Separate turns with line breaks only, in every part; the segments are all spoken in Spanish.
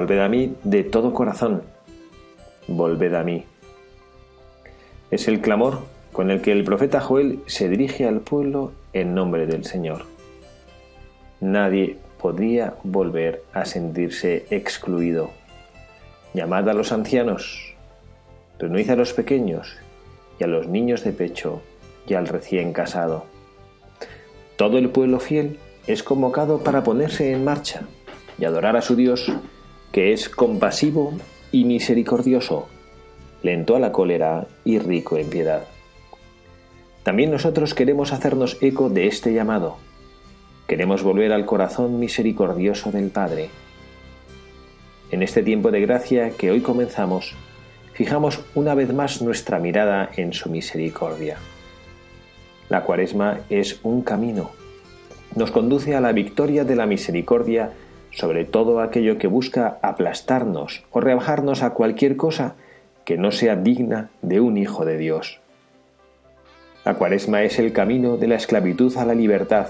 Volved a mí de todo corazón. Volved a mí. Es el clamor con el que el profeta Joel se dirige al pueblo en nombre del Señor. Nadie podría volver a sentirse excluido. Llamad a los ancianos, reunid a los pequeños y a los niños de pecho y al recién casado. Todo el pueblo fiel es convocado para ponerse en marcha y adorar a su Dios que es compasivo y misericordioso, lento a la cólera y rico en piedad. También nosotros queremos hacernos eco de este llamado. Queremos volver al corazón misericordioso del Padre. En este tiempo de gracia que hoy comenzamos, fijamos una vez más nuestra mirada en su misericordia. La cuaresma es un camino. Nos conduce a la victoria de la misericordia sobre todo aquello que busca aplastarnos o rebajarnos a cualquier cosa que no sea digna de un Hijo de Dios. La cuaresma es el camino de la esclavitud a la libertad,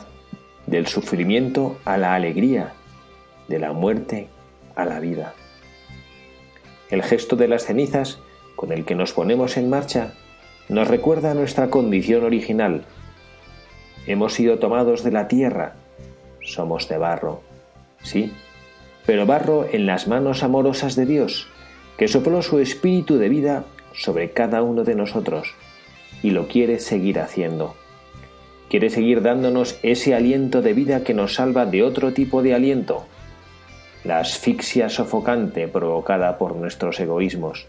del sufrimiento a la alegría, de la muerte a la vida. El gesto de las cenizas, con el que nos ponemos en marcha, nos recuerda nuestra condición original. Hemos sido tomados de la tierra, somos de barro sí, pero barro en las manos amorosas de Dios, que sopló su espíritu de vida sobre cada uno de nosotros y lo quiere seguir haciendo. Quiere seguir dándonos ese aliento de vida que nos salva de otro tipo de aliento, la asfixia sofocante provocada por nuestros egoísmos,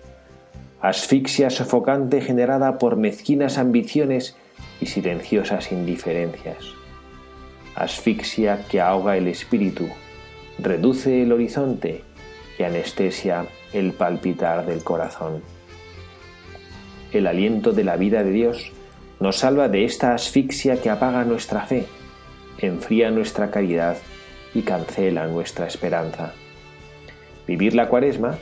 asfixia sofocante generada por mezquinas ambiciones y silenciosas indiferencias, asfixia que ahoga el espíritu reduce el horizonte y anestesia el palpitar del corazón. El aliento de la vida de Dios nos salva de esta asfixia que apaga nuestra fe, enfría nuestra caridad y cancela nuestra esperanza. Vivir la cuaresma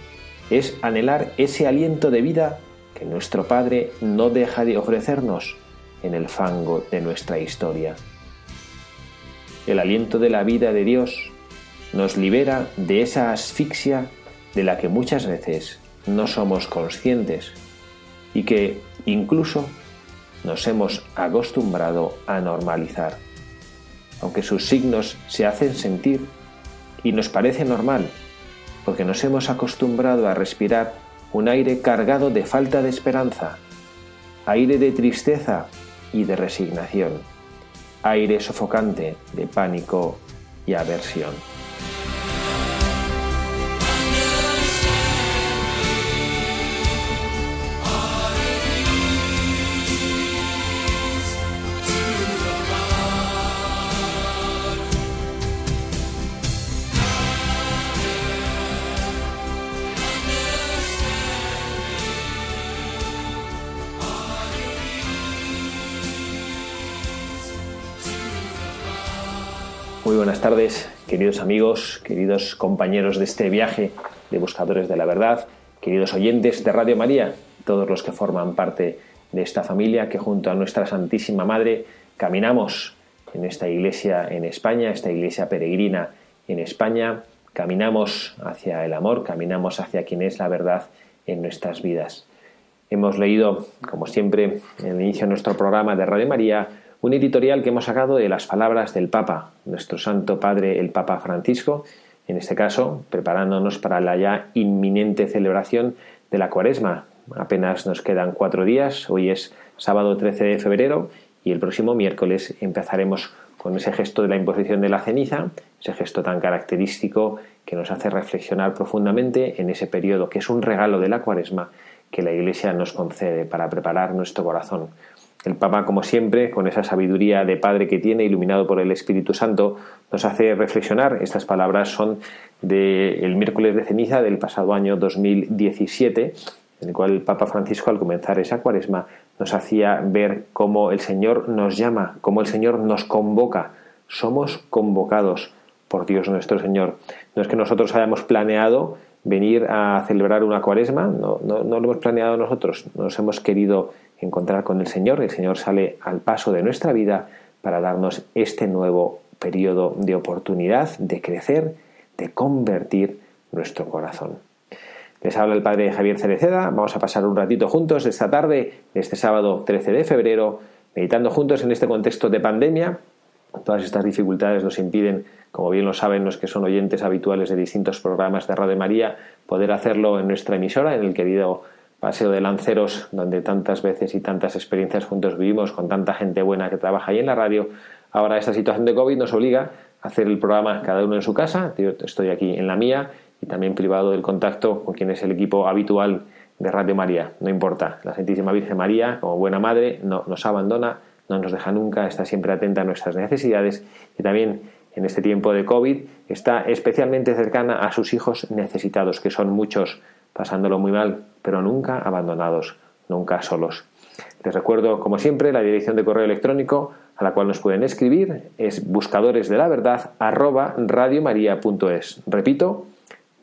es anhelar ese aliento de vida que nuestro Padre no deja de ofrecernos en el fango de nuestra historia. El aliento de la vida de Dios nos libera de esa asfixia de la que muchas veces no somos conscientes y que incluso nos hemos acostumbrado a normalizar. Aunque sus signos se hacen sentir y nos parece normal, porque nos hemos acostumbrado a respirar un aire cargado de falta de esperanza, aire de tristeza y de resignación, aire sofocante de pánico y aversión. Buenas tardes, queridos amigos, queridos compañeros de este viaje de Buscadores de la Verdad, queridos oyentes de Radio María, todos los que forman parte de esta familia que junto a nuestra Santísima Madre caminamos en esta iglesia en España, esta iglesia peregrina en España, caminamos hacia el amor, caminamos hacia quien es la verdad en nuestras vidas. hemos leído, como siempre, en el inicio de nuestro programa de Radio María, un editorial que hemos sacado de las palabras del Papa, nuestro Santo Padre, el Papa Francisco, en este caso, preparándonos para la ya inminente celebración de la Cuaresma. Apenas nos quedan cuatro días, hoy es sábado 13 de febrero y el próximo miércoles empezaremos con ese gesto de la imposición de la ceniza, ese gesto tan característico que nos hace reflexionar profundamente en ese periodo que es un regalo de la Cuaresma que la Iglesia nos concede para preparar nuestro corazón. El Papa, como siempre, con esa sabiduría de Padre que tiene, iluminado por el Espíritu Santo, nos hace reflexionar. Estas palabras son del miércoles de ceniza del pasado año 2017, en el cual el Papa Francisco, al comenzar esa cuaresma, nos hacía ver cómo el Señor nos llama, cómo el Señor nos convoca. Somos convocados por Dios nuestro Señor. No es que nosotros hayamos planeado venir a celebrar una cuaresma, no, no, no, lo hemos planeado nosotros, nos hemos querido encontrar con el Señor, el Señor sale al paso de nuestra vida para darnos este nuevo periodo de oportunidad de crecer, de convertir nuestro corazón. Les habla el Padre Javier Cereceda, vamos a pasar un ratito juntos esta tarde, este sábado 13 de febrero, meditando juntos en este contexto de pandemia. Todas estas dificultades nos impiden como bien lo saben los que son oyentes habituales de distintos programas de Radio María, poder hacerlo en nuestra emisora, en el querido Paseo de Lanceros, donde tantas veces y tantas experiencias juntos vivimos con tanta gente buena que trabaja ahí en la radio. Ahora esta situación de COVID nos obliga a hacer el programa cada uno en su casa. Yo estoy aquí en la mía y también privado del contacto con quien es el equipo habitual de Radio María. No importa, la Santísima Virgen María, como buena madre, no nos abandona, no nos deja nunca, está siempre atenta a nuestras necesidades y también en este tiempo de COVID, está especialmente cercana a sus hijos necesitados, que son muchos, pasándolo muy mal, pero nunca abandonados, nunca solos. Les recuerdo, como siempre, la dirección de correo electrónico a la cual nos pueden escribir es buscadores la verdad arroba. Repito,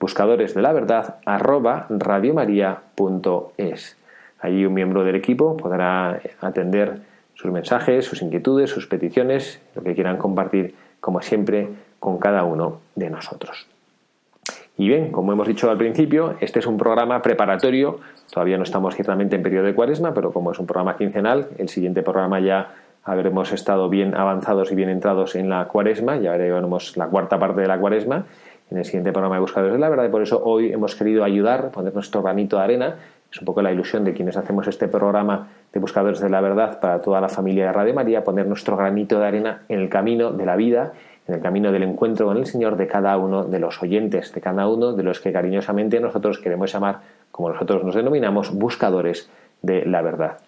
buscadores la verdad arroba. Allí un miembro del equipo podrá atender sus mensajes, sus inquietudes, sus peticiones, lo que quieran compartir como siempre, con cada uno de nosotros. Y bien, como hemos dicho al principio, este es un programa preparatorio, todavía no estamos ciertamente en periodo de cuaresma, pero como es un programa quincenal, el siguiente programa ya habremos estado bien avanzados y bien entrados en la cuaresma, ya veremos la cuarta parte de la cuaresma en el siguiente programa de Buscadores de la Verdad. Y por eso hoy hemos querido ayudar, poner nuestro granito de arena, es un poco la ilusión de quienes hacemos este programa de Buscadores de la Verdad para toda la familia de Radio María, poner nuestro granito de arena en el camino de la vida, en el camino del encuentro con el Señor de cada uno de los oyentes, de cada uno de los que cariñosamente nosotros queremos llamar, como nosotros nos denominamos, buscadores de la verdad.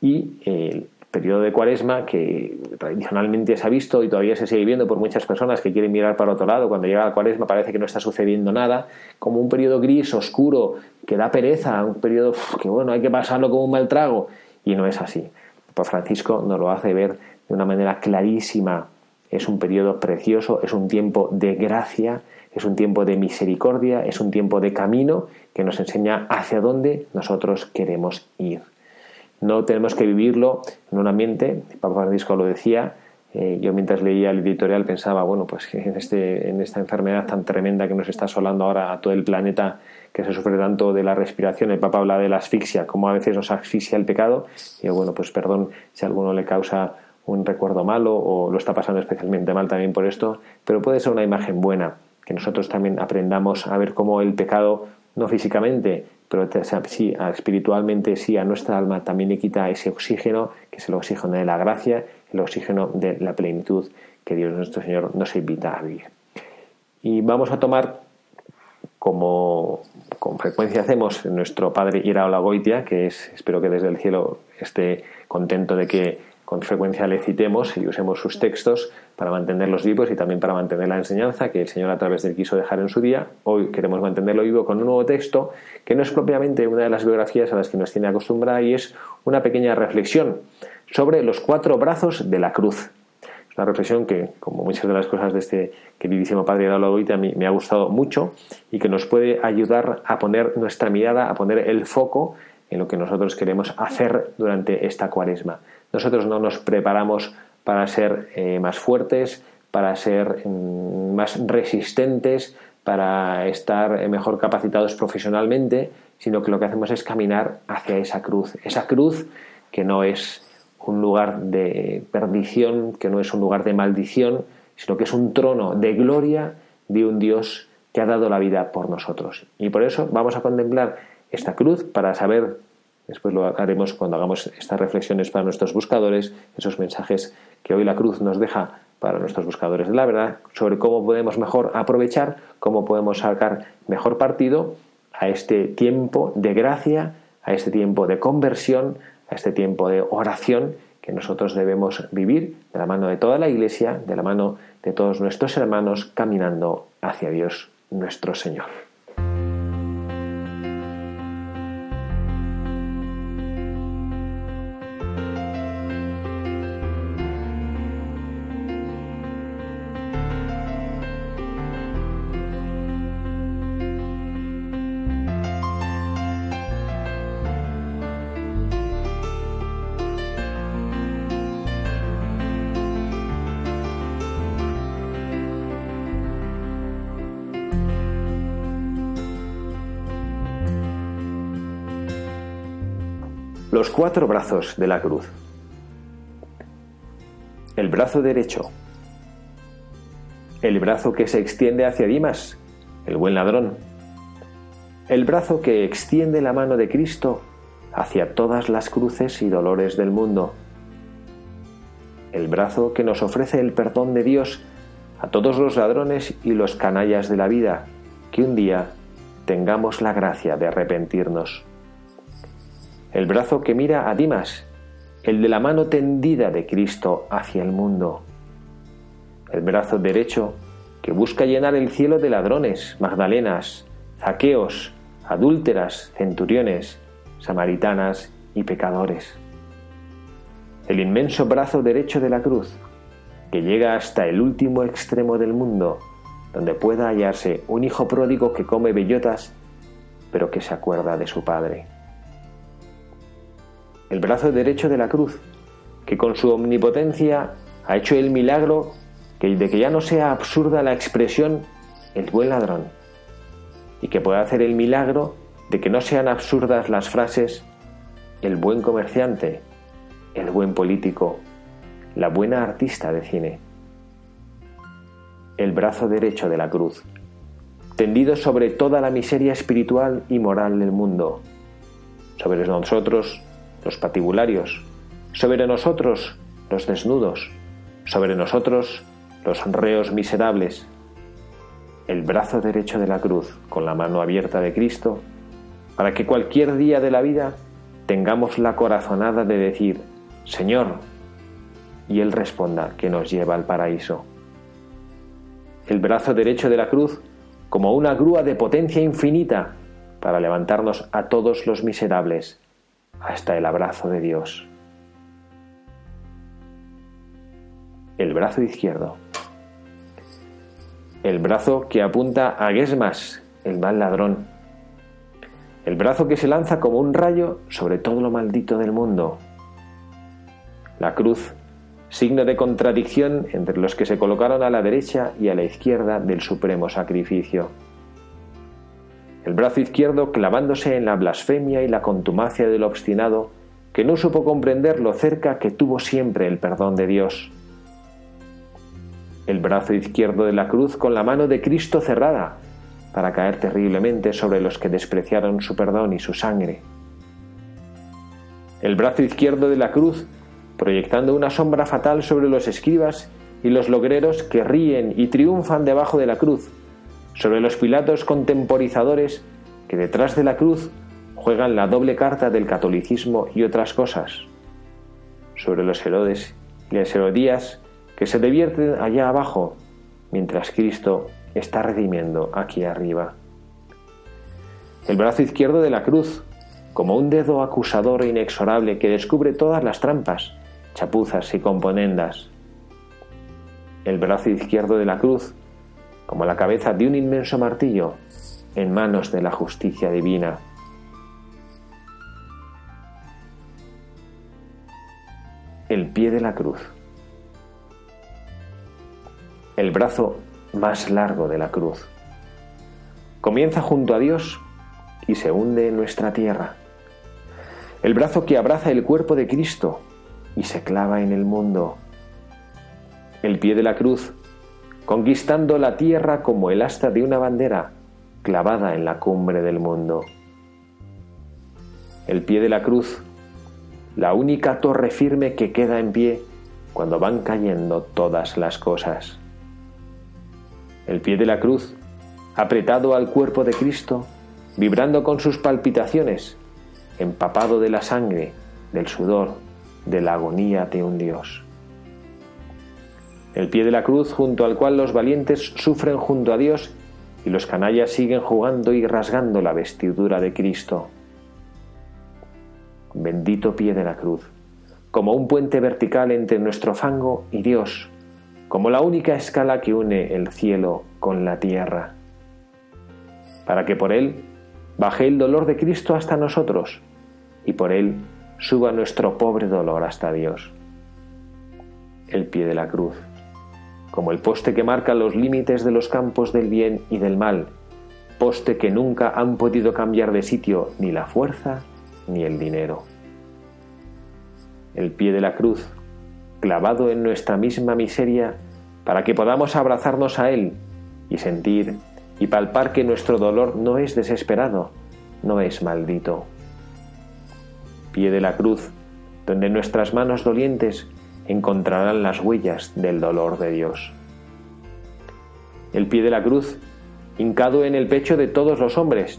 Y el periodo de cuaresma que tradicionalmente se ha visto y todavía se sigue viendo por muchas personas que quieren mirar para otro lado, cuando llega la cuaresma parece que no está sucediendo nada, como un periodo gris, oscuro, que da pereza, un periodo que bueno, hay que pasarlo como un mal trago. Y no es así. Papa Francisco nos lo hace ver de una manera clarísima. Es un periodo precioso, es un tiempo de gracia, es un tiempo de misericordia, es un tiempo de camino que nos enseña hacia dónde nosotros queremos ir. No tenemos que vivirlo en un ambiente, Papa Francisco lo decía, eh, yo mientras leía el editorial pensaba, bueno, pues en, este, en esta enfermedad tan tremenda que nos está asolando ahora a todo el planeta, que se sufre tanto de la respiración, el Papa habla de la asfixia, cómo a veces nos asfixia el pecado, y bueno, pues perdón si a alguno le causa un recuerdo malo o lo está pasando especialmente mal también por esto, pero puede ser una imagen buena, que nosotros también aprendamos a ver cómo el pecado, no físicamente, pero sí, espiritualmente, sí, a nuestra alma también le quita ese oxígeno, que es el oxígeno de la gracia, el oxígeno de la plenitud que Dios nuestro Señor nos invita a vivir. Y vamos a tomar, como con frecuencia hacemos, nuestro Padre Iraola Goitia, que es, espero que desde el cielo esté contento de que con frecuencia le citemos y usemos sus textos para mantenerlos vivos y también para mantener la enseñanza que el Señor a través de él quiso dejar en su día. Hoy queremos mantenerlo vivo con un nuevo texto que no es propiamente una de las biografías a las que nos tiene acostumbrada y es una pequeña reflexión sobre los cuatro brazos de la cruz. Es una reflexión que, como muchas de las cosas de este queridísimo Padre de la mí me ha gustado mucho y que nos puede ayudar a poner nuestra mirada, a poner el foco en lo que nosotros queremos hacer durante esta cuaresma. Nosotros no nos preparamos para ser eh, más fuertes, para ser mm, más resistentes, para estar eh, mejor capacitados profesionalmente, sino que lo que hacemos es caminar hacia esa cruz, esa cruz que no es un lugar de perdición, que no es un lugar de maldición, sino que es un trono de gloria de un Dios que ha dado la vida por nosotros. Y por eso vamos a contemplar esta cruz para saber, después lo haremos cuando hagamos estas reflexiones para nuestros buscadores, esos mensajes que hoy la cruz nos deja para nuestros buscadores de la verdad, sobre cómo podemos mejor aprovechar, cómo podemos sacar mejor partido a este tiempo de gracia, a este tiempo de conversión, a este tiempo de oración que nosotros debemos vivir de la mano de toda la Iglesia, de la mano de todos nuestros hermanos, caminando hacia Dios nuestro Señor. Cuatro brazos de la cruz. El brazo derecho. El brazo que se extiende hacia Dimas, el buen ladrón. El brazo que extiende la mano de Cristo hacia todas las cruces y dolores del mundo. El brazo que nos ofrece el perdón de Dios a todos los ladrones y los canallas de la vida, que un día tengamos la gracia de arrepentirnos el brazo que mira a Dimas, el de la mano tendida de Cristo hacia el mundo, el brazo derecho que busca llenar el cielo de ladrones, magdalenas, zaqueos, adúlteras, centuriones, samaritanas y pecadores. El inmenso brazo derecho de la cruz, que llega hasta el último extremo del mundo, donde pueda hallarse un hijo pródigo que come bellotas, pero que se acuerda de su padre el brazo derecho de la cruz, que con su omnipotencia ha hecho el milagro de que ya no sea absurda la expresión el buen ladrón, y que pueda hacer el milagro de que no sean absurdas las frases el buen comerciante, el buen político, la buena artista de cine. El brazo derecho de la cruz, tendido sobre toda la miseria espiritual y moral del mundo, sobre nosotros los patibularios, sobre nosotros los desnudos, sobre nosotros los reos miserables, el brazo derecho de la cruz con la mano abierta de Cristo, para que cualquier día de la vida tengamos la corazonada de decir, Señor, y Él responda que nos lleva al paraíso. El brazo derecho de la cruz como una grúa de potencia infinita para levantarnos a todos los miserables hasta el abrazo de Dios. El brazo izquierdo. El brazo que apunta a Gesmas, el mal ladrón. El brazo que se lanza como un rayo sobre todo lo maldito del mundo. La cruz, signo de contradicción entre los que se colocaron a la derecha y a la izquierda del supremo sacrificio el brazo izquierdo clavándose en la blasfemia y la contumacia del obstinado, que no supo comprender lo cerca que tuvo siempre el perdón de Dios. El brazo izquierdo de la cruz con la mano de Cristo cerrada, para caer terriblemente sobre los que despreciaron su perdón y su sangre. El brazo izquierdo de la cruz, proyectando una sombra fatal sobre los escribas y los logreros que ríen y triunfan debajo de la cruz, sobre los Pilatos contemporizadores que detrás de la cruz juegan la doble carta del catolicismo y otras cosas, sobre los Herodes y las Herodías que se divierten allá abajo, mientras Cristo está redimiendo aquí arriba. El brazo izquierdo de la cruz, como un dedo acusador e inexorable que descubre todas las trampas, chapuzas y componendas. El brazo izquierdo de la cruz, como la cabeza de un inmenso martillo en manos de la justicia divina. El pie de la cruz. El brazo más largo de la cruz. Comienza junto a Dios y se hunde en nuestra tierra. El brazo que abraza el cuerpo de Cristo y se clava en el mundo. El pie de la cruz, conquistando la tierra como el asta de una bandera clavada en la cumbre del mundo. El pie de la cruz, la única torre firme que queda en pie cuando van cayendo todas las cosas. El pie de la cruz, apretado al cuerpo de Cristo, vibrando con sus palpitaciones, empapado de la sangre, del sudor, de la agonía de un Dios. El pie de la cruz junto al cual los valientes sufren junto a Dios y los canallas siguen jugando y rasgando la vestidura de Cristo. Bendito pie de la cruz, como un puente vertical entre nuestro fango y Dios, como la única escala que une el cielo con la tierra, para que por él baje el dolor de Cristo hasta nosotros y por él suba nuestro pobre dolor hasta Dios. El pie de la cruz, como el poste que marca los límites de los campos del bien y del mal, poste que nunca han podido cambiar de sitio ni la fuerza ni el dinero. El pie de la cruz, clavado en nuestra misma miseria, para que podamos abrazarnos a Él y sentir y palpar que nuestro dolor no es desesperado, no es maldito. Pie de la cruz, donde nuestras manos dolientes encontrarán las huellas del dolor de Dios. El pie de la cruz, hincado en el pecho de todos los hombres,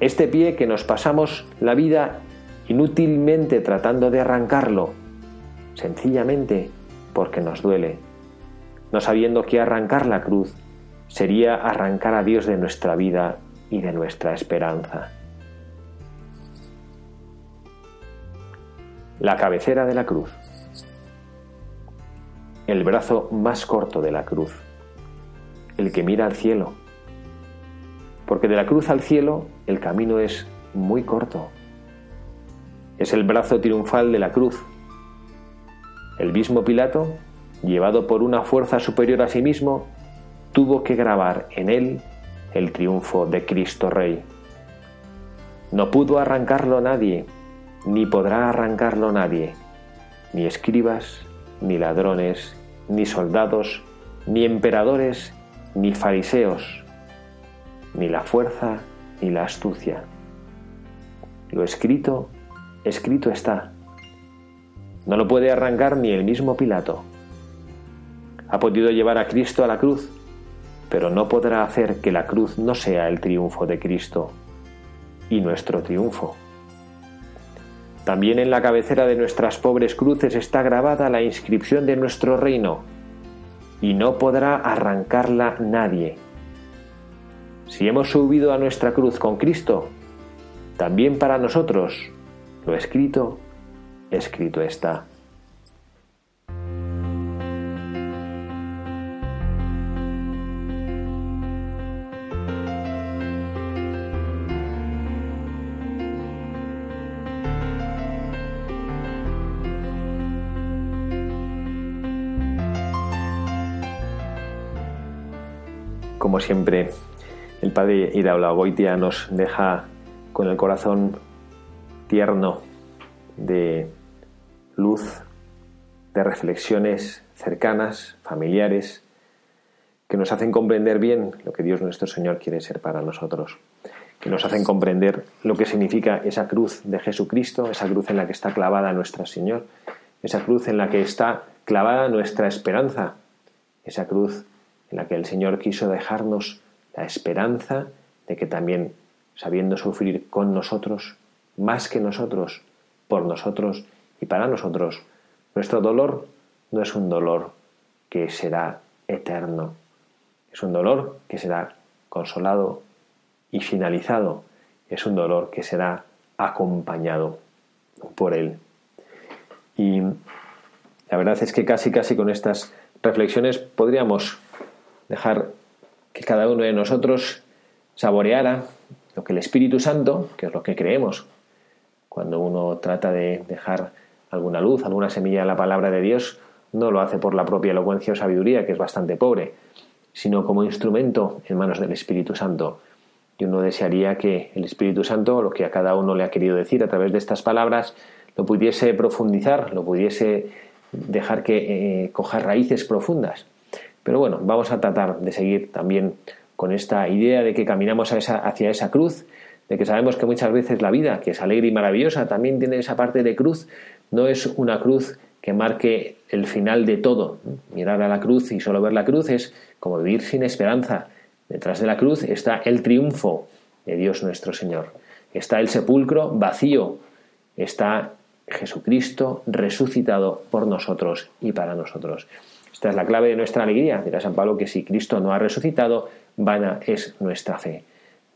este pie que nos pasamos la vida inútilmente tratando de arrancarlo, sencillamente porque nos duele no sabiendo que arrancar la cruz sería arrancar a Dios de nuestra vida y de nuestra esperanza. La cabecera de la cruz. El brazo más corto de la cruz. El que mira al cielo. Porque de la cruz al cielo el camino es muy corto. Es el brazo triunfal de la cruz. El mismo Pilato llevado por una fuerza superior a sí mismo, tuvo que grabar en él el triunfo de Cristo Rey. No pudo arrancarlo nadie, ni podrá arrancarlo nadie, ni escribas, ni ladrones, ni soldados, ni emperadores, ni fariseos, ni la fuerza, ni la astucia. Lo escrito, escrito está. No lo puede arrancar ni el mismo Pilato ha podido llevar a Cristo a la cruz, pero no podrá hacer que la cruz no sea el triunfo de Cristo y nuestro triunfo. También en la cabecera de nuestras pobres cruces está grabada la inscripción de nuestro reino, y no podrá arrancarla nadie. Si hemos subido a nuestra cruz con Cristo, también para nosotros lo escrito, escrito está. Como siempre, el padre Iraola Goitia nos deja con el corazón tierno de luz, de reflexiones cercanas, familiares, que nos hacen comprender bien lo que Dios nuestro Señor quiere ser para nosotros, que nos hacen comprender lo que significa esa cruz de Jesucristo, esa cruz en la que está clavada nuestro Señor, esa cruz en la que está clavada nuestra esperanza, esa cruz en la que el Señor quiso dejarnos la esperanza de que también, sabiendo sufrir con nosotros, más que nosotros, por nosotros y para nosotros, nuestro dolor no es un dolor que será eterno, es un dolor que será consolado y finalizado, es un dolor que será acompañado por Él. Y la verdad es que casi, casi con estas reflexiones podríamos dejar que cada uno de nosotros saboreara lo que el Espíritu Santo, que es lo que creemos, cuando uno trata de dejar alguna luz, alguna semilla de la palabra de Dios, no lo hace por la propia elocuencia o sabiduría, que es bastante pobre, sino como instrumento en manos del Espíritu Santo. y uno desearía que el Espíritu Santo, lo que a cada uno le ha querido decir a través de estas palabras, lo pudiese profundizar, lo pudiese dejar que eh, coja raíces profundas. Pero bueno, vamos a tratar de seguir también con esta idea de que caminamos hacia esa cruz, de que sabemos que muchas veces la vida, que es alegre y maravillosa, también tiene esa parte de cruz, no es una cruz que marque el final de todo. Mirar a la cruz y solo ver la cruz es como vivir sin esperanza. Detrás de la cruz está el triunfo de Dios nuestro Señor. Está el sepulcro vacío. Está Jesucristo resucitado por nosotros y para nosotros. Esta es la clave de nuestra alegría. Dirá San Pablo que si Cristo no ha resucitado, vana es nuestra fe.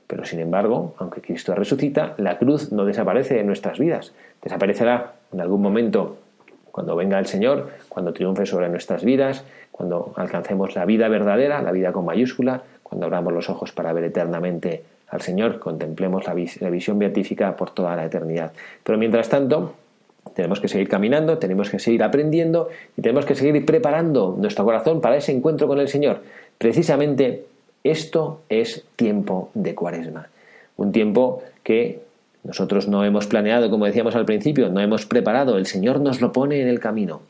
Pero sin embargo, aunque Cristo resucita, la cruz no desaparece de nuestras vidas. Desaparecerá en algún momento cuando venga el Señor, cuando triunfe sobre nuestras vidas, cuando alcancemos la vida verdadera, la vida con mayúscula, cuando abramos los ojos para ver eternamente al Señor, contemplemos la, la visión beatífica por toda la eternidad. Pero mientras tanto, tenemos que seguir caminando, tenemos que seguir aprendiendo y tenemos que seguir preparando nuestro corazón para ese encuentro con el Señor. Precisamente esto es tiempo de cuaresma. Un tiempo que nosotros no hemos planeado, como decíamos al principio, no hemos preparado, el Señor nos lo pone en el camino.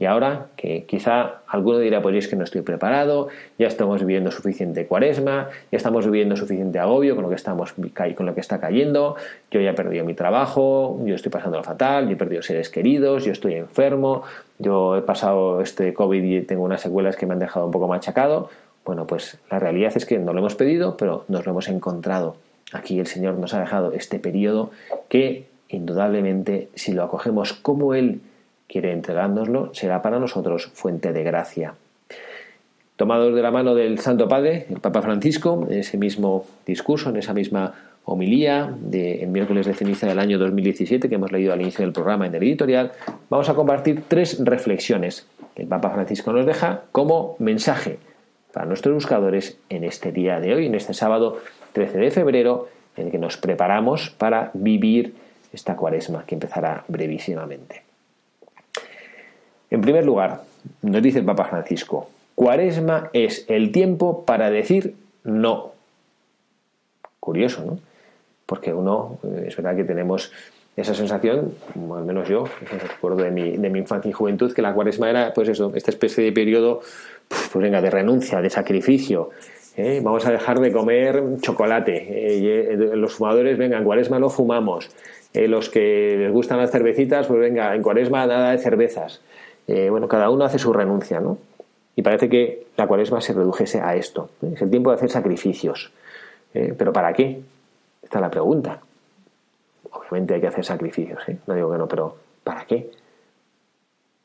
Y ahora que quizá alguno dirá, pues es que no estoy preparado, ya estamos viviendo suficiente cuaresma, ya estamos viviendo suficiente agobio con lo que estamos con lo que está cayendo, yo ya he perdido mi trabajo, yo estoy pasando lo fatal, yo he perdido seres queridos, yo estoy enfermo, yo he pasado este COVID y tengo unas secuelas que me han dejado un poco machacado. Bueno, pues la realidad es que no lo hemos pedido, pero nos lo hemos encontrado. Aquí el Señor nos ha dejado este periodo que indudablemente si lo acogemos como Él quiere entregárnoslo, será para nosotros fuente de gracia. Tomados de la mano del Santo Padre, el Papa Francisco, en ese mismo discurso, en esa misma homilía del miércoles de ceniza del año 2017 que hemos leído al inicio del programa en el editorial, vamos a compartir tres reflexiones que el Papa Francisco nos deja como mensaje para nuestros buscadores en este día de hoy, en este sábado 13 de febrero, en el que nos preparamos para vivir esta cuaresma que empezará brevísimamente. En primer lugar, nos dice el Papa Francisco, cuaresma es el tiempo para decir no. Curioso, ¿no? Porque uno, eh, es verdad que tenemos esa sensación, al menos yo, recuerdo de mi, de mi infancia y juventud, que la cuaresma era, pues eso, esta especie de periodo, pues venga, de renuncia, de sacrificio. ¿eh? Vamos a dejar de comer chocolate. Eh, los fumadores, venga, en cuaresma no fumamos. los que les gustan las cervecitas, pues venga, en cuaresma nada de cervezas. Bueno, cada uno hace su renuncia, ¿no? Y parece que la cuaresma se redujese a esto. Es el tiempo de hacer sacrificios. ¿Pero para qué? Esta es la pregunta. Obviamente hay que hacer sacrificios, ¿eh? no digo que no, pero ¿para qué?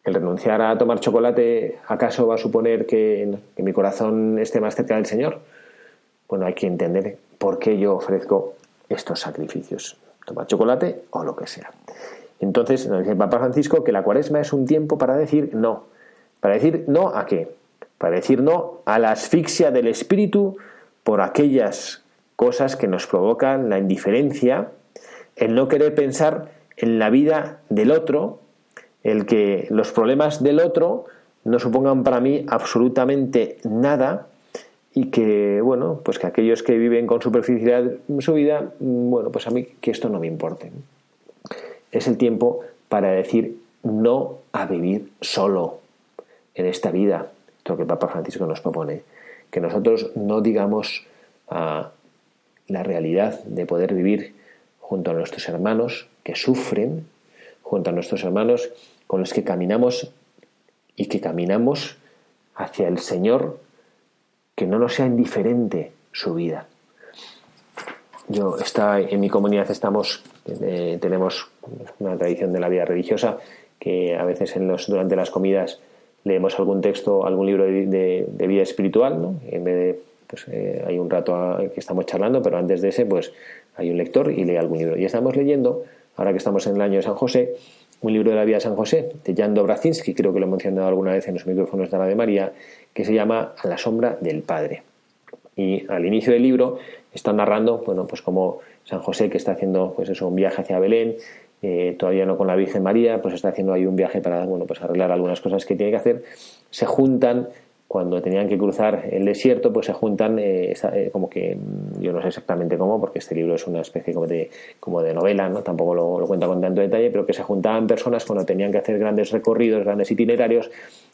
¿El renunciar a tomar chocolate acaso va a suponer que, mi corazón esté más cerca del Señor? Bueno, hay que entender por qué yo ofrezco estos sacrificios. Tomar chocolate o lo que sea. Entonces, nos dice el Papa Francisco que la cuaresma es un tiempo para decir no. ¿Para decir no a qué? Para decir no a la asfixia del espíritu por aquellas cosas que nos provocan la indiferencia el no querer pensar en la vida del otro, el que los problemas del otro no supongan para mí absolutamente nada y que, bueno, pues que aquellos que viven con superficialidad su vida, bueno, pues a mí que esto no me importe. Es el tiempo para decir no a vivir solo en esta vida, lo que el Papa Francisco nos propone, que nosotros no digamos a la realidad de poder vivir junto a nuestros hermanos que sufren, junto a nuestros hermanos con los que caminamos y que caminamos hacia el Señor, que no nos sea indiferente su vida. Yo está en mi comunidad estamos eh, tenemos una tradición de la vida religiosa que a veces en los, durante las comidas leemos algún texto, algún libro de, vida espiritual, ¿no? En vez de pues, eh, hay un rato que estamos charlando, pero antes de ese, pues hay un lector y lee algún libro. Y estamos leyendo, ahora que estamos en el año de San José, un libro de la vida de San José, de Jan Dobrazinski, creo que lo he mencionado alguna vez en los micrófonos de la de María, que se llama A la sombra del Padre. Y al inicio del libro está narrando, bueno, pues como San José, que está haciendo pues eso, un viaje hacia Belén, eh, todavía no con la Virgen María, pues está haciendo ahí un viaje para bueno, pues arreglar algunas cosas que tiene que hacer, se juntan cuando tenían que cruzar el desierto, pues se juntan eh, eh, como que, yo no sé exactamente cómo, porque este libro es una especie como de, como de novela, ¿no? tampoco lo, lo cuenta con tanto detalle, pero que se juntaban personas cuando tenían que hacer grandes recorridos, grandes itinerarios,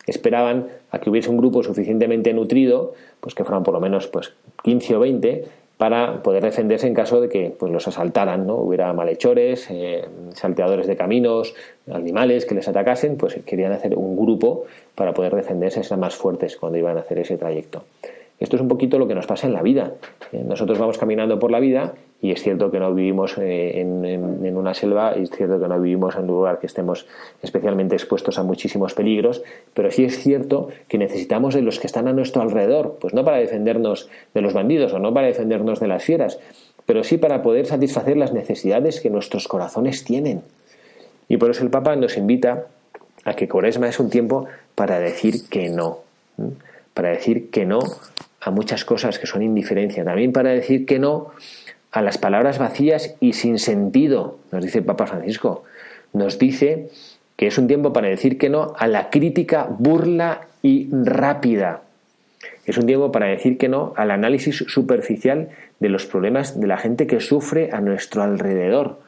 esperaban a que hubiese un grupo suficientemente nutrido, pues que fueran por lo menos pues 15 o 20, para poder defenderse en caso de que pues, los asaltaran, ¿no? Hubiera malhechores, eh, salteadores de caminos, animales que les atacasen, pues querían hacer un grupo para poder defenderse, ser más fuertes cuando iban a hacer ese trayecto. Esto es un poquito lo que nos pasa en la vida. Eh, nosotros vamos caminando por la vida y es cierto que no vivimos eh, en, una selva y es cierto que no vivimos en un lugar que estemos especialmente expuestos a muchísimos peligros, pero sí es cierto que necesitamos de los que están a nuestro alrededor, pues no para defendernos de los bandidos o no para defendernos de las fieras, pero sí para poder satisfacer las necesidades que nuestros corazones tienen. Y por eso el Papa nos invita a que Cuaresma es un tiempo para decir que no, para decir que no a muchas cosas que son indiferencia, también para decir que no a las palabras vacías y sin sentido, nos dice el Papa Francisco. Nos dice que es un tiempo para decir que no a la crítica burla y rápida. Es un tiempo para decir que no al análisis superficial de los problemas de la gente que sufre a nuestro alrededor.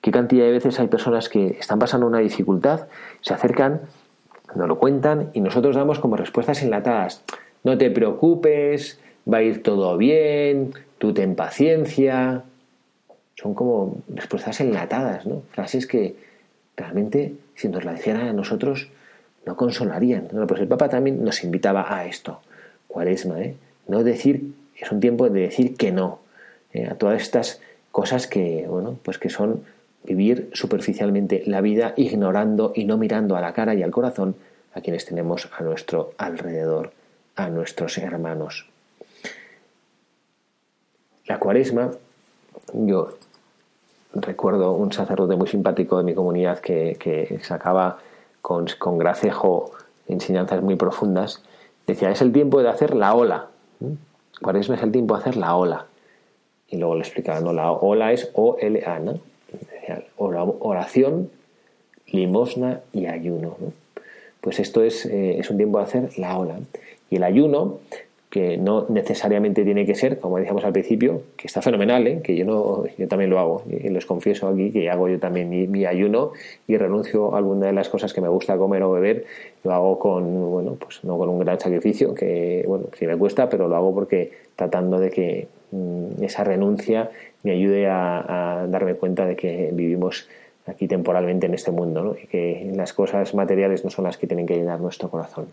¿Qué cantidad de veces hay personas que están pasando una dificultad, se acercan, nos lo cuentan y nosotros damos como respuestas enlatadas? No te preocupes, va a ir todo bien, tú ten paciencia. Son como respuestas enlatadas, ¿no? Frases que realmente, si nos la dijeran a nosotros, no consolarían. pues el Papa también nos invitaba a esto. Cuaresma, ¿eh? No decir, es un tiempo de decir que no ¿eh? a todas estas cosas que, bueno, pues que son vivir superficialmente la vida ignorando y no mirando a la cara y al corazón a quienes tenemos a nuestro alrededor, a nuestros hermanos. La cuaresma, yo recuerdo un sacerdote muy simpático de mi comunidad que, sacaba con, con, gracejo enseñanzas muy profundas, decía, es el tiempo de hacer la ola. Cuaresma es el tiempo de hacer la ola. Y luego le explicaba, no, la ola es O-L-A, ¿no? oración, limosna y ayuno. Pues esto es, eh, es un tiempo de hacer la ola. Y el ayuno que no necesariamente tiene que ser, como decíamos al principio, que está fenomenal, ¿eh? que yo no, yo también lo hago, y les confieso aquí que hago yo también mi, ayuno y renuncio a alguna de las cosas que me gusta comer o beber, lo hago con, bueno, pues no con un gran sacrificio, que bueno, sí me cuesta, pero lo hago porque tratando de que mm, esa renuncia me ayude a, darme cuenta de que vivimos aquí temporalmente en este mundo, y que las cosas materiales no son las que tienen que llenar nuestro corazón.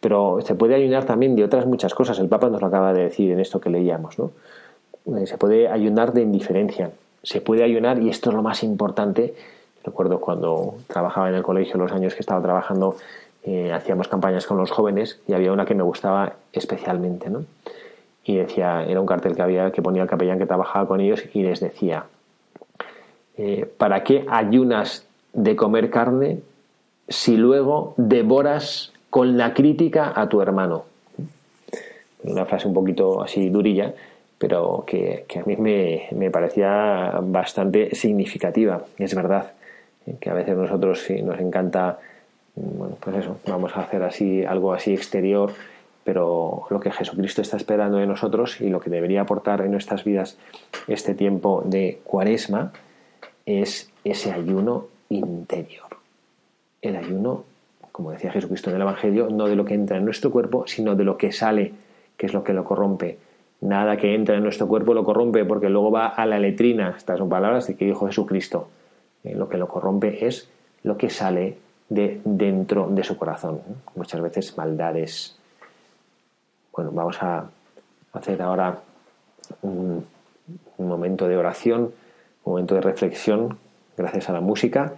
Pero se puede ayunar también de otras muchas cosas. El Papa nos lo acaba de decir en esto que leíamos. ¿no? Eh, se puede ayunar de indiferencia. Se puede ayunar, y esto es lo más importante. Recuerdo cuando trabajaba en el colegio, los años que estaba trabajando, eh, hacíamos campañas con los jóvenes y había una que me gustaba especialmente. ¿no? Y decía, era un cartel que había que ponía el capellán que trabajaba con ellos y les decía: eh, ¿Para qué ayunas de comer carne si luego devoras con la crítica a tu hermano. Una frase un poquito así durilla, pero que, a mí me, parecía bastante significativa. Es verdad que a veces nosotros sí nos encanta, bueno, pues eso, vamos a hacer así algo así exterior, pero lo que Jesucristo está esperando de nosotros y lo que debería aportar en nuestras vidas este tiempo de cuaresma es ese ayuno interior. El ayuno como decía Jesucristo en el Evangelio, no de lo que entra en nuestro cuerpo, sino de lo que sale, que es lo que lo corrompe. Nada que entra en nuestro cuerpo lo corrompe porque luego va a la letrina. Estas son palabras de que dijo Jesucristo. Eh, lo que lo corrompe es lo que sale de dentro de su corazón. Muchas veces maldades. Bueno, vamos a hacer ahora un momento de oración, un momento de reflexión gracias a la música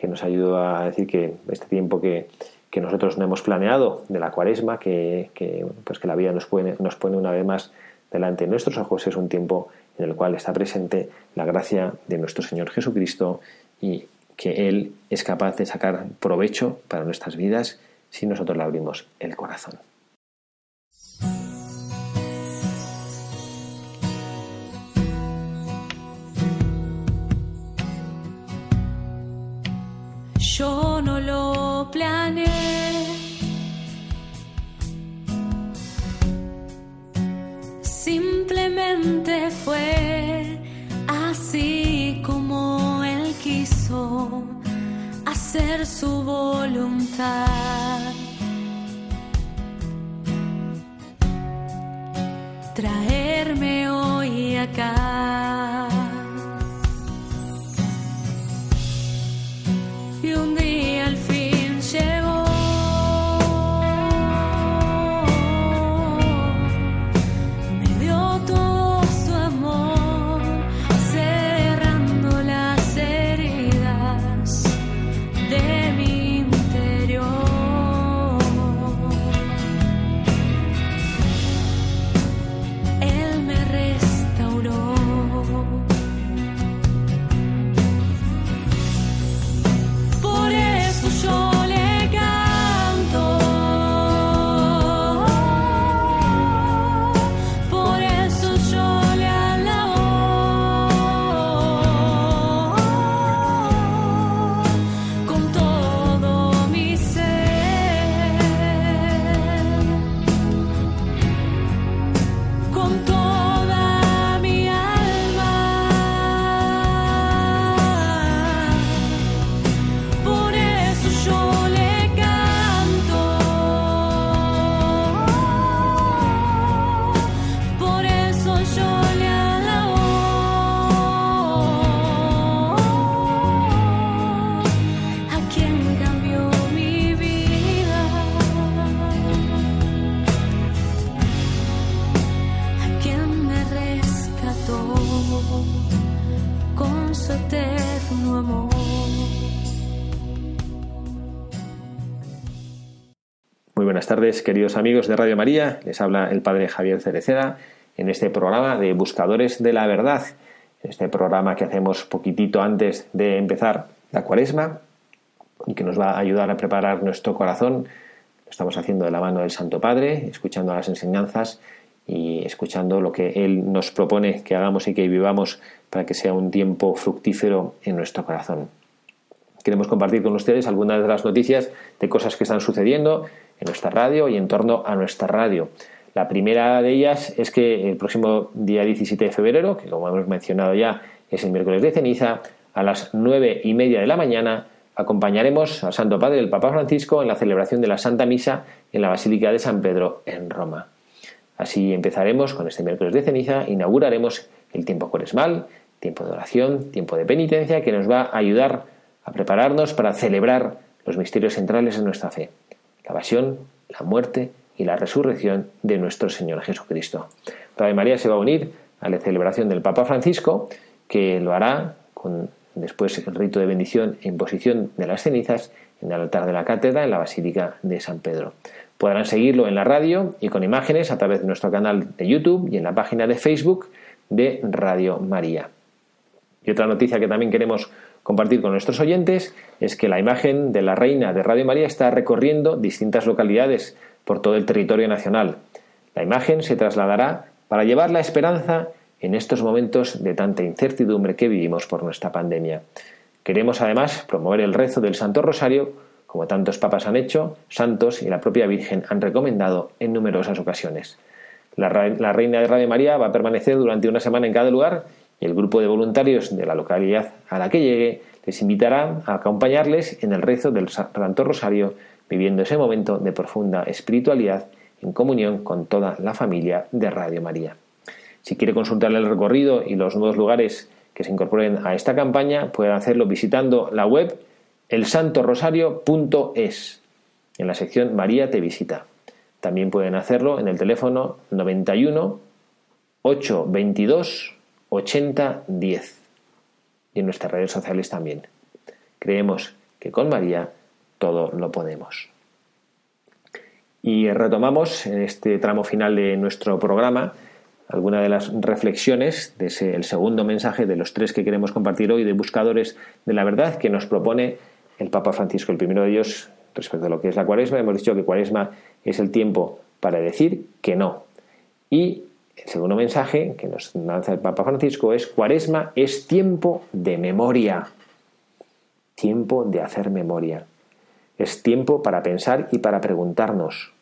que nos ayuda a decir que este tiempo que, nosotros no hemos planeado de la cuaresma, que, pues que la vida nos pone, nos pone una vez más delante de nuestros ojos, es un tiempo en el cual está presente la gracia de nuestro Señor Jesucristo y que Él es capaz de sacar provecho para nuestras vidas si nosotros le abrimos el corazón.
Yo no lo planeé. Simplemente fue así como él quiso hacer su voluntad.
Traerme hoy acá. Queridos amigos de Radio María. Les habla el Padre Javier Cereceda en este programa de Buscadores de la Verdad. Este programa que hacemos poquitito antes de empezar la cuaresma y que nos va a ayudar a preparar nuestro corazón. Lo estamos haciendo de la mano del Santo Padre, escuchando las enseñanzas y escuchando lo que Él nos propone que hagamos y que vivamos para que sea un tiempo fructífero en nuestro corazón. Queremos compartir con ustedes algunas de las noticias de cosas que están sucediendo en nuestra radio y en torno a nuestra radio. La primera de ellas es que el próximo día 17 de febrero, que como hemos mencionado ya es el miércoles de ceniza, a las nueve y media de la mañana acompañaremos al Santo Padre, el Papa Francisco, en la celebración de la Santa Misa en la Basílica de San Pedro en Roma. Así empezaremos con este miércoles de ceniza, inauguraremos el tiempo cuaresmal, tiempo de oración, tiempo de penitencia, que nos va a ayudar a prepararnos para celebrar los misterios centrales de nuestra fe, la pasión, la muerte y la resurrección de nuestro Señor Jesucristo. Radio María se va a unir a la celebración del Papa Francisco, que lo hará con después el rito de bendición e imposición de las cenizas en el altar de la cátedra en la Basílica de San Pedro. Podrán seguirlo en la radio y con imágenes a través de nuestro canal de YouTube y en la página de Facebook de Radio María. Y otra noticia que también queremos compartir con nuestros oyentes es que la imagen de la reina de Radio María está recorriendo distintas localidades por todo el territorio nacional. La imagen se trasladará para llevar la esperanza en estos momentos de tanta incertidumbre que vivimos por nuestra pandemia. Queremos además promover el rezo del Santo Rosario, como tantos papas han hecho, santos y la propia Virgen han recomendado en numerosas ocasiones. La, Reina de Radio María va a permanecer durante una semana en cada lugar el grupo de voluntarios de la localidad a la que llegue les invitará a acompañarles en el rezo del Santo Rosario, viviendo ese momento de profunda espiritualidad en comunión con toda la familia de Radio María. Si quiere consultar el recorrido y los nuevos lugares que se incorporen a esta campaña, pueden hacerlo visitando la web elsantorosario.es en la sección María te visita. También pueden hacerlo en el teléfono 91 822 80 10 y en nuestras redes sociales también. Creemos que con María todo lo podemos. Y retomamos en este tramo final de nuestro programa algunas de las reflexiones de ese, el segundo mensaje de los tres que queremos compartir hoy de buscadores de la verdad que nos propone el Papa Francisco. El primero de ellos, respecto a lo que es la cuaresma, hemos dicho que cuaresma es el tiempo para decir que no. Y el segundo mensaje que nos lanza el Papa Francisco es cuaresma es tiempo de memoria. Tiempo de hacer memoria. Es tiempo para pensar y para preguntarnos,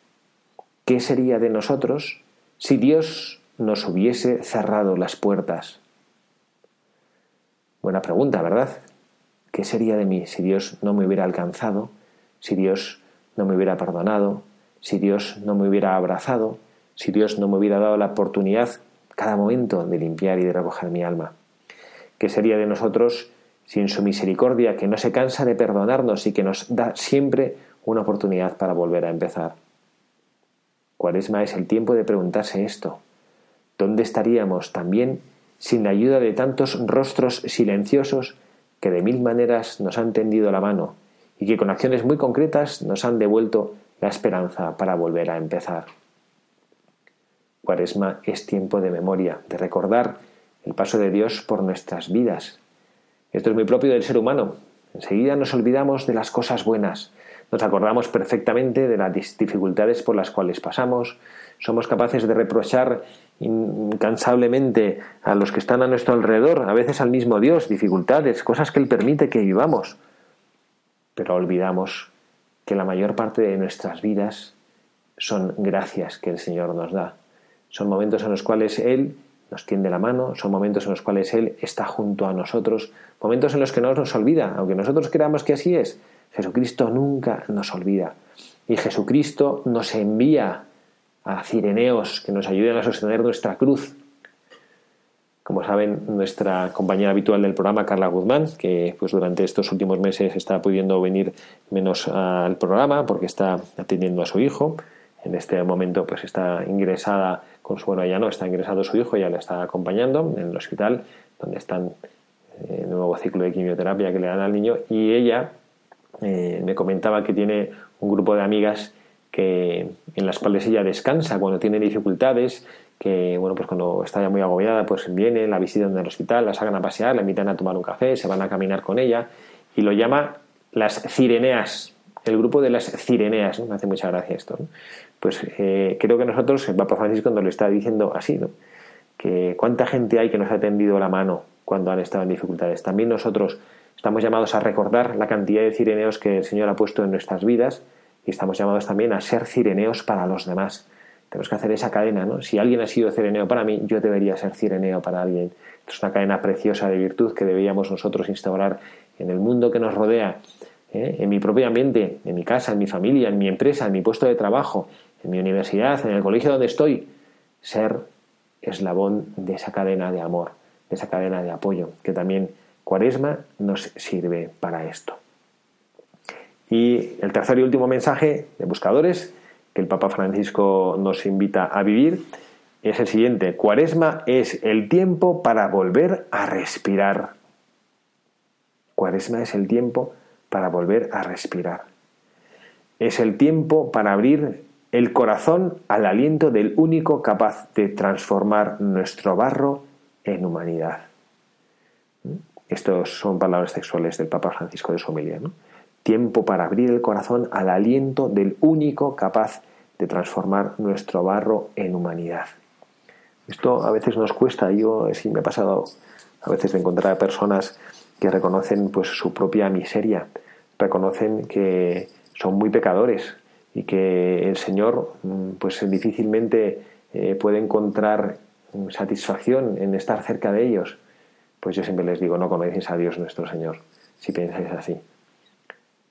¿qué sería de nosotros si Dios nos hubiese cerrado las puertas? Buena pregunta, ¿verdad? ¿qué sería de mí si Dios no me hubiera alcanzado, si Dios no me hubiera perdonado, si Dios no me hubiera abrazado, si Dios no me hubiera dado la oportunidad cada momento de limpiar y de recoger mi alma? ¿Qué sería de nosotros sin su misericordia que no se cansa de perdonarnos y que nos da siempre una oportunidad para volver a empezar? Cuaresma es el tiempo de preguntarse esto. ¿Dónde estaríamos también sin la ayuda de tantos rostros silenciosos que de mil maneras nos han tendido la mano y que con acciones muy concretas nos han devuelto la esperanza para volver a empezar? Cuaresma es tiempo de memoria, de recordar el paso de Dios por nuestras vidas. Esto es muy propio del ser humano. Enseguida nos olvidamos de las cosas buenas, nos acordamos perfectamente de las dificultades por las cuales pasamos, somos capaces de reprochar incansablemente a los que están a nuestro alrededor, a veces al mismo Dios, dificultades, cosas que Él permite que vivamos. Pero olvidamos que la mayor parte de nuestras vidas son gracias que el Señor nos da. Son momentos en los cuales Él nos tiende la mano, son momentos en los cuales Él está junto a nosotros, momentos en los que no nos olvida, aunque nosotros creamos que así es, Jesucristo nunca nos olvida. Y Jesucristo nos envía a cireneos que nos ayuden a sostener nuestra cruz. Como saben, nuestra compañera habitual del programa, Carla Guzmán, que pues durante estos últimos meses está pudiendo venir menos al programa porque está atendiendo a su hijo. En este momento pues está ingresada con su, bueno, ya no, está ingresado su hijo, ya le está acompañando en el hospital donde están eh, el nuevo ciclo de quimioterapia que le dan al niño y ella eh, me comentaba que tiene un grupo de amigas que, en las cuales ella descansa cuando tiene dificultades, que bueno, pues cuando está ya muy agobiada, pues viene, la visitan en el hospital, la sacan a pasear, la invitan a tomar un café, se van a caminar con ella y lo llama las cireneas, el grupo de las cireneas, me hace mucha gracia esto. Pues eh, creo que nosotros, el Papa Francisco nos lo está diciendo así, ¿no? que cuánta gente hay que nos ha tendido la mano cuando han estado en dificultades. También nosotros Estamos llamados a recordar la cantidad de cireneos que el Señor ha puesto en nuestras vidas y estamos llamados también a ser cireneos para los demás. Tenemos que hacer esa cadena, ¿no? Si alguien ha sido cireneo para mí, yo debería ser cireneo para alguien. es una cadena preciosa de virtud que deberíamos nosotros instaurar en el mundo que nos rodea, ¿eh? en mi propio ambiente, en mi casa, en mi familia, en mi empresa, en mi puesto de trabajo, en mi universidad, en el colegio donde estoy. Ser eslabón de esa cadena de amor, de esa cadena de apoyo, que también Cuaresma nos sirve para esto. Y el tercer y último mensaje de buscadores que el Papa Francisco nos invita a vivir es el siguiente. Cuaresma es el tiempo para volver a respirar. Cuaresma es el tiempo para volver a respirar. Es el tiempo para abrir el corazón al aliento del único capaz de transformar nuestro barro en humanidad. Estos son palabras sexuales del Papa Francisco de su homilía. Tiempo para abrir el corazón al aliento del único capaz de transformar nuestro barro en humanidad. Esto a veces nos cuesta. Yo sí me ha pasado a veces de encontrar a personas que reconocen pues su propia miseria, reconocen que son muy pecadores y que el Señor mm, pues difícilmente eh, puede encontrar satisfacción en estar cerca de ellos pues yo siempre les digo, no conocéis a Dios nuestro Señor, si pensáis así.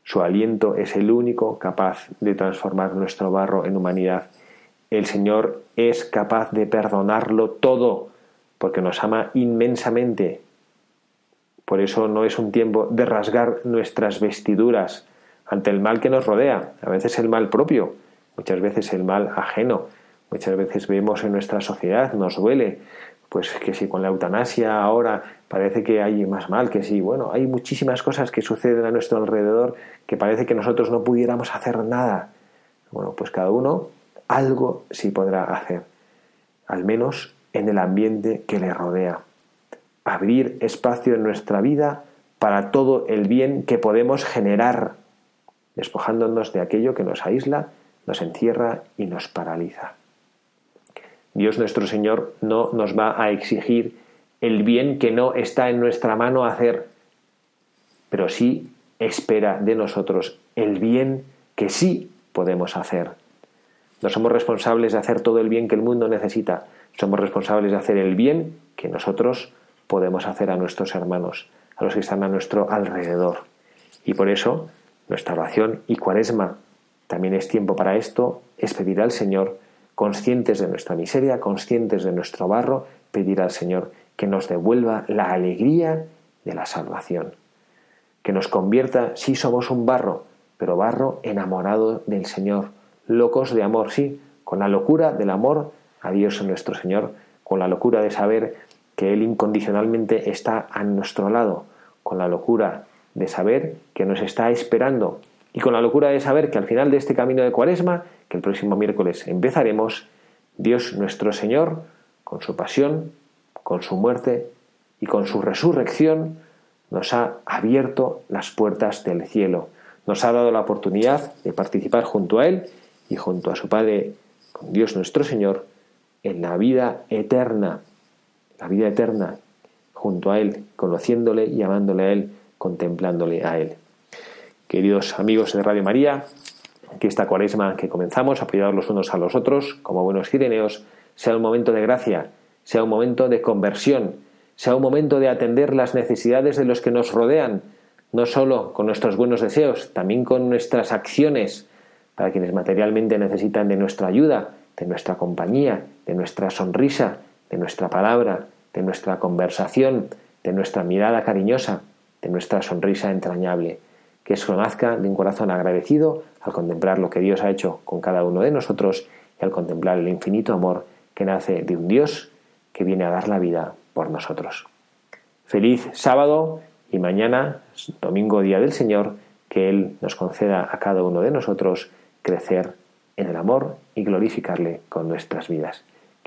Su aliento es el único capaz de transformar nuestro barro en humanidad. El Señor es capaz de perdonarlo todo, porque nos ama inmensamente. Por eso no es un tiempo de rasgar nuestras vestiduras ante el mal que nos rodea, a veces el mal propio, muchas veces el mal ajeno, muchas veces vemos en nuestra sociedad, nos duele, pues que si con la eutanasia ahora parece que hay más mal, que sí, bueno, hay muchísimas cosas que suceden a nuestro alrededor que parece que nosotros no pudiéramos hacer nada. Bueno, pues cada uno algo sí podrá hacer, al menos en el ambiente que le rodea. Abrir espacio en nuestra vida para todo el bien que podemos generar, despojándonos de aquello que nos aísla, nos encierra y nos paraliza. Dios nuestro Señor no nos va a exigir el bien que no está en nuestra mano hacer, pero sí espera de nosotros el bien que sí podemos hacer. No somos responsables de hacer todo el bien que el mundo necesita, somos responsables de hacer el bien que nosotros podemos hacer a nuestros hermanos, a los que están a nuestro alrededor. Y por eso nuestra oración y cuaresma también es tiempo para esto, es pedir al Señor, conscientes de nuestra miseria, conscientes de nuestro barro, pedir al Señor que nos devuelva la alegría de la salvación, que nos convierta, si somos un barro, pero barro enamorado del Señor, locos de amor, sí, con la locura del amor a Dios nuestro Señor, con la locura de saber que Él incondicionalmente está a nuestro lado, con la locura de saber que nos está esperando y con la locura de saber que al final de este camino de cuaresma, que el próximo miércoles empezaremos, Dios nuestro Señor, con su pasión, con su muerte y con su resurrección, nos ha abierto las puertas del cielo, nos ha dado la oportunidad de participar junto a Él y junto a su Padre, con Dios nuestro Señor, en la vida eterna, la vida eterna, junto a Él, conociéndole y amándole a Él, contemplándole a Él. Queridos amigos de Radio María, que esta cuaresma que comenzamos, apoyados los unos a los otros, como buenos cireneos, sea un momento de gracia, sea un momento de conversión, sea un momento de atender las necesidades de los que nos rodean, no solo con nuestros buenos deseos, también con nuestras acciones, para quienes materialmente necesitan de nuestra ayuda, de nuestra compañía, de nuestra sonrisa, de nuestra palabra, de nuestra conversación, de nuestra mirada cariñosa, de nuestra sonrisa entrañable. Que eso nazca de un corazón agradecido al contemplar lo que Dios ha hecho con cada uno de nosotros y al contemplar el infinito amor que nace de un Dios que viene a dar la vida por nosotros. Feliz sábado y mañana, domingo, día del Señor, que Él nos conceda a cada uno de nosotros crecer en el amor y glorificarle con nuestras vidas.